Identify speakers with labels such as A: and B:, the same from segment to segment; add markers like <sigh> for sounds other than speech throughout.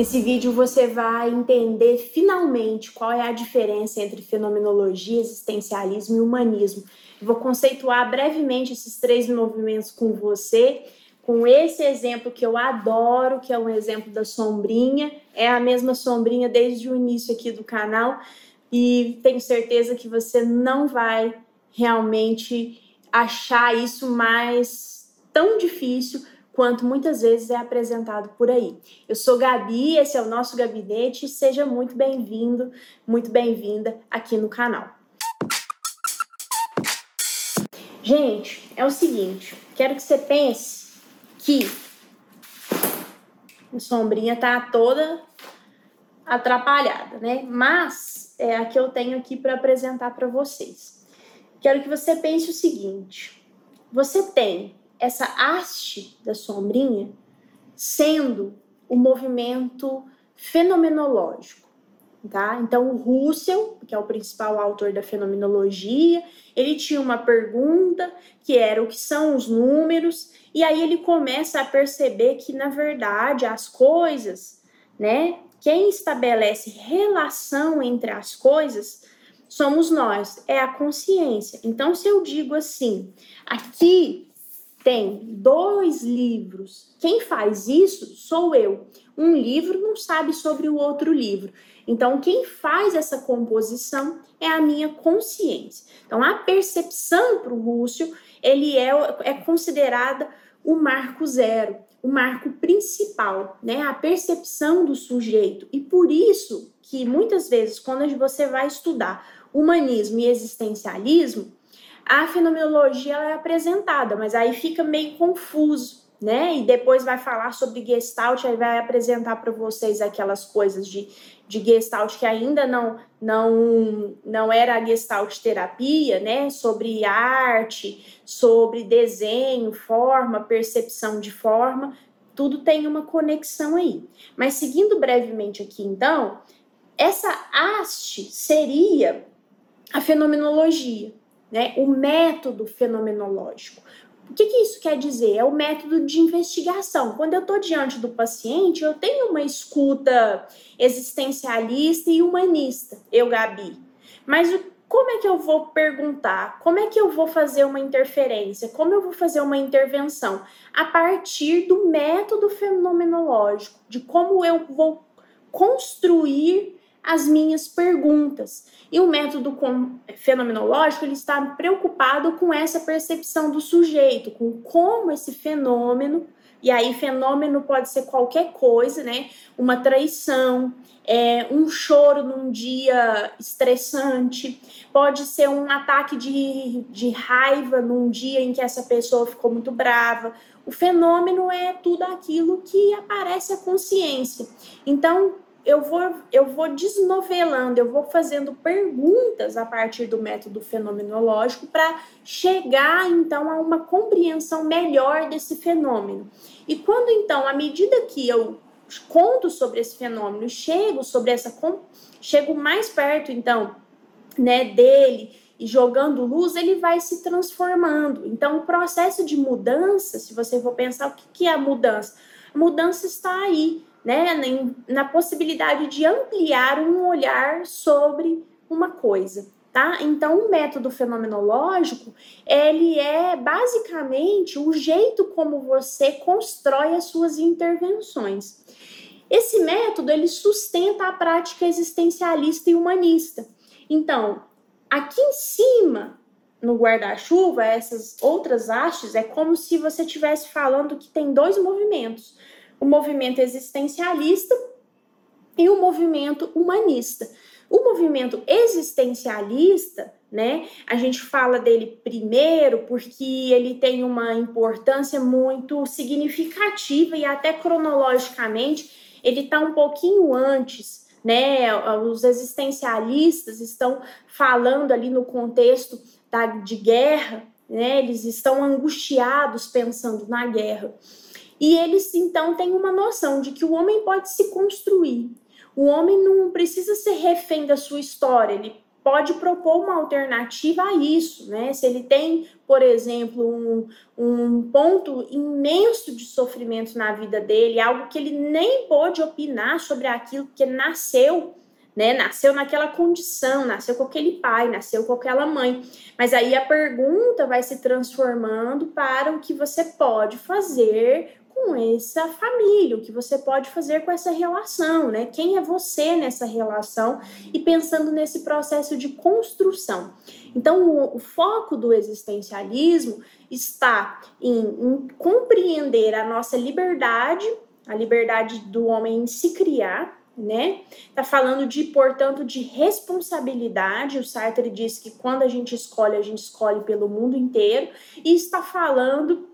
A: Nesse vídeo você vai entender finalmente qual é a diferença entre fenomenologia, existencialismo e humanismo. Eu vou conceituar brevemente esses três movimentos com você, com esse exemplo que eu adoro, que é um exemplo da sombrinha. É a mesma sombrinha desde o início aqui do canal e tenho certeza que você não vai realmente achar isso mais tão difícil quanto muitas vezes é apresentado por aí. Eu sou Gabi, esse é o nosso gabinete, seja muito bem-vindo, muito bem-vinda aqui no canal. Gente, é o seguinte, quero que você pense que a sombrinha tá toda atrapalhada, né? Mas é a que eu tenho aqui para apresentar para vocês. Quero que você pense o seguinte: você tem essa haste da sombrinha sendo o movimento fenomenológico. Tá? Então, o Russell, que é o principal autor da fenomenologia, ele tinha uma pergunta que era o que são os números, e aí ele começa a perceber que, na verdade, as coisas, né? Quem estabelece relação entre as coisas somos nós, é a consciência. Então, se eu digo assim, aqui tem dois livros. Quem faz isso sou eu. Um livro não sabe sobre o outro livro. Então, quem faz essa composição é a minha consciência. Então, a percepção para o Rússio, ele é, é considerada o marco zero, o marco principal, né? A percepção do sujeito. E por isso que muitas vezes, quando você vai estudar humanismo e existencialismo, a fenomenologia é apresentada, mas aí fica meio confuso, né? E depois vai falar sobre Gestalt, aí vai apresentar para vocês aquelas coisas de, de Gestalt que ainda não não não era Gestalt terapia, né? Sobre arte, sobre desenho, forma, percepção de forma, tudo tem uma conexão aí. Mas seguindo brevemente aqui, então, essa haste seria a fenomenologia né? O método fenomenológico. O que, que, isso quer dizer? É o método de investigação. Quando eu estou diante do paciente, eu tenho uma escuta existencialista e humanista, eu, Gabi. Mas como é que eu vou perguntar? Como é que eu vou fazer uma interferência? Como eu vou fazer uma intervenção? A partir do método fenomenológico, de como eu vou construir as minhas perguntas. E o método fenomenológico ele está preocupado com essa percepção do sujeito, com como esse fenômeno, e aí fenômeno pode ser qualquer coisa, né? Uma traição, é, um choro num dia estressante, pode ser um ataque de, de raiva num dia em que essa pessoa ficou muito brava. O fenômeno é tudo aquilo que aparece à consciência. Então, eu vou, eu vou desnovelando, eu vou fazendo perguntas a partir do método fenomenológico para chegar então a uma compreensão melhor desse fenômeno. E quando então, à medida que eu conto sobre esse fenômeno, chego sobre essa chego mais perto então, né, dele e jogando luz, ele vai se transformando. Então, o processo de mudança, se você for pensar o que é a mudança, a mudança está aí né, na possibilidade de ampliar um olhar sobre uma coisa, tá? Então, o método fenomenológico, ele é basicamente o jeito como você constrói as suas intervenções. Esse método, ele sustenta a prática existencialista e humanista. Então, aqui em cima, no guarda-chuva, essas outras hastes, é como se você estivesse falando que tem dois movimentos o movimento existencialista e o movimento humanista. O movimento existencialista, né, a gente fala dele primeiro porque ele tem uma importância muito significativa e até cronologicamente ele está um pouquinho antes, né? Os existencialistas estão falando ali no contexto da, de guerra, né? Eles estão angustiados pensando na guerra. E eles então têm uma noção de que o homem pode se construir. O homem não precisa ser refém da sua história, ele pode propor uma alternativa a isso, né? Se ele tem, por exemplo, um, um ponto imenso de sofrimento na vida dele, algo que ele nem pode opinar sobre aquilo que nasceu, né? Nasceu naquela condição, nasceu com aquele pai, nasceu com aquela mãe. Mas aí a pergunta vai se transformando para o que você pode fazer com essa família, o que você pode fazer com essa relação, né? Quem é você nessa relação e pensando nesse processo de construção. Então, o, o foco do existencialismo está em, em compreender a nossa liberdade, a liberdade do homem em se criar, né? Tá falando de, portanto, de responsabilidade. O Sartre diz que quando a gente escolhe, a gente escolhe pelo mundo inteiro, e está falando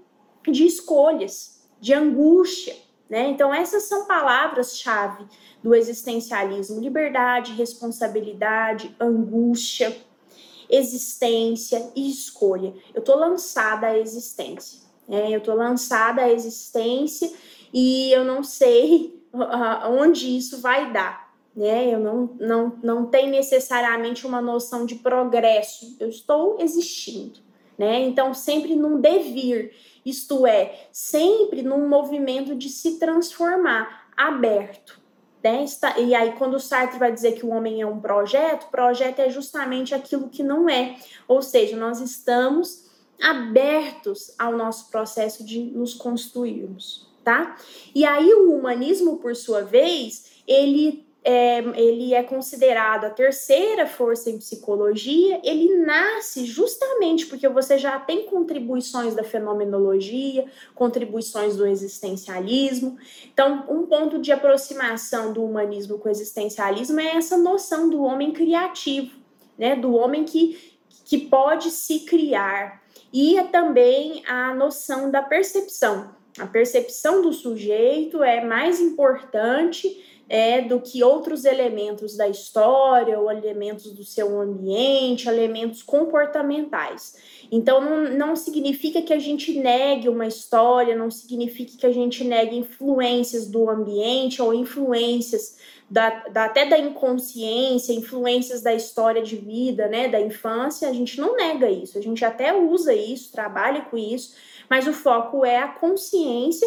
A: de escolhas, de angústia. Né? Então, essas são palavras-chave do existencialismo: liberdade, responsabilidade, angústia, existência e escolha. Eu estou lançada à existência. Né? Eu estou lançada à existência e eu não sei <laughs> onde isso vai dar. Né? Eu não, não, não tenho necessariamente uma noção de progresso. Eu estou existindo. Né? Então, sempre num devir. Isto é, sempre num movimento de se transformar, aberto. Né? E aí, quando o Sartre vai dizer que o homem é um projeto, projeto é justamente aquilo que não é. Ou seja, nós estamos abertos ao nosso processo de nos construirmos, tá? E aí o humanismo, por sua vez, ele é, ele é considerado a terceira força em psicologia, ele nasce justamente porque você já tem contribuições da fenomenologia, contribuições do existencialismo. Então, um ponto de aproximação do humanismo com o existencialismo é essa noção do homem criativo, né? Do homem que, que pode se criar. E é também a noção da percepção. A percepção do sujeito é mais importante é, do que outros elementos da história, ou elementos do seu ambiente, elementos comportamentais. Então, não, não significa que a gente negue uma história, não significa que a gente negue influências do ambiente ou influências da, da, até da inconsciência, influências da história de vida, né, da infância, a gente não nega isso, a gente até usa isso, trabalha com isso, mas o foco é a consciência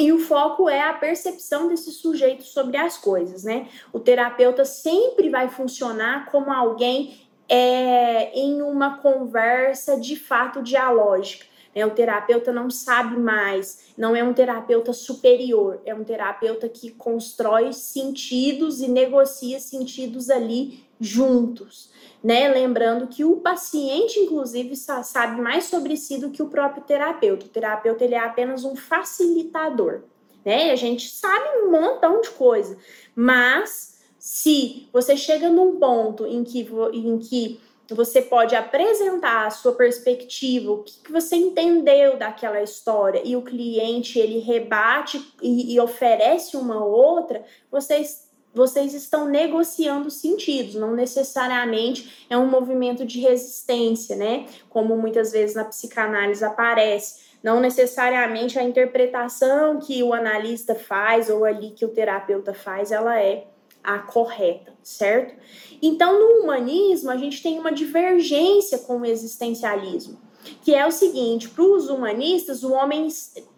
A: e o foco é a percepção desse sujeito sobre as coisas, né? O terapeuta sempre vai funcionar como alguém é, em uma conversa de fato dialógica. Né? O terapeuta não sabe mais, não é um terapeuta superior, é um terapeuta que constrói sentidos e negocia sentidos ali juntos. Né? Lembrando que o paciente, inclusive, sabe mais sobre si do que o próprio terapeuta. O terapeuta ele é apenas um facilitador. Né? A gente sabe um montão de coisa, mas se você chega num ponto em que, em que você pode apresentar a sua perspectiva, o que, que você entendeu daquela história, e o cliente ele rebate e, e oferece uma outra, vocês vocês estão negociando sentidos, não necessariamente é um movimento de resistência, né? Como muitas vezes na psicanálise aparece. Não necessariamente a interpretação que o analista faz ou ali que o terapeuta faz, ela é a correta, certo? Então, no humanismo, a gente tem uma divergência com o existencialismo, que é o seguinte: para os humanistas, o homem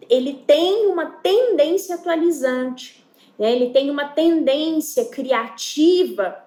A: ele tem uma tendência atualizante né? Ele tem uma tendência criativa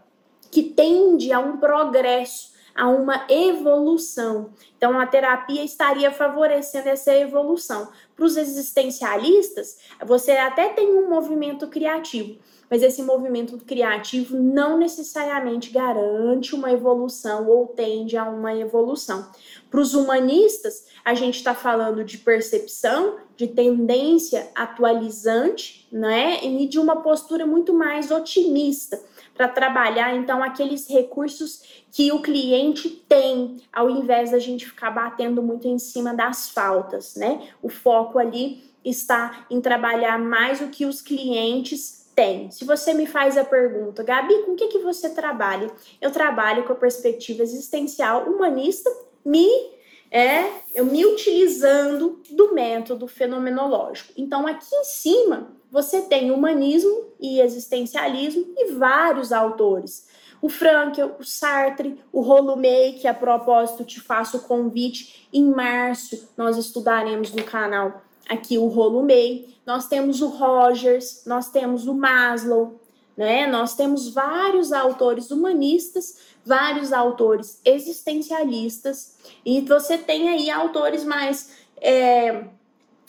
A: que tende a um progresso, a uma evolução. Então, a terapia estaria favorecendo essa evolução. Para os existencialistas, você até tem um movimento criativo, mas esse movimento criativo não necessariamente garante uma evolução ou tende a uma evolução. Para os humanistas, a gente está falando de percepção, de tendência atualizante, né? E de uma postura muito mais otimista para trabalhar então aqueles recursos que o cliente tem, ao invés da gente ficar batendo muito em cima das faltas, né? O foco ali está em trabalhar mais o que os clientes têm. Se você me faz a pergunta, Gabi, com o que, que você trabalha? Eu trabalho com a perspectiva existencial humanista, me é eu me utilizando do método fenomenológico. Então, aqui em cima, você tem humanismo e existencialismo e vários autores. o Frankel, o Sartre, o Rolumei, que a propósito te faço o convite. Em março nós estudaremos no canal aqui o Rolumei. Nós temos o Rogers, nós temos o Maslow, né? Nós temos vários autores humanistas, vários autores existencialistas, e você tem aí autores mais é,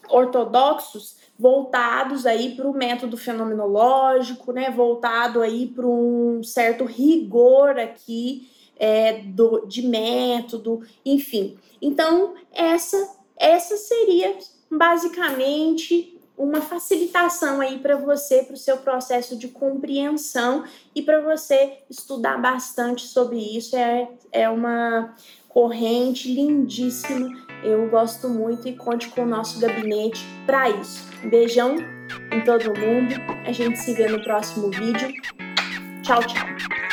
A: ortodoxos voltados aí para o método fenomenológico, né? Voltado aí para um certo rigor aqui é, do, de método, enfim. Então essa essa seria basicamente uma facilitação aí para você, para o seu processo de compreensão e para você estudar bastante sobre isso. É, é uma corrente lindíssima. Eu gosto muito e conte com o nosso gabinete para isso. beijão em todo mundo. A gente se vê no próximo vídeo. Tchau, tchau.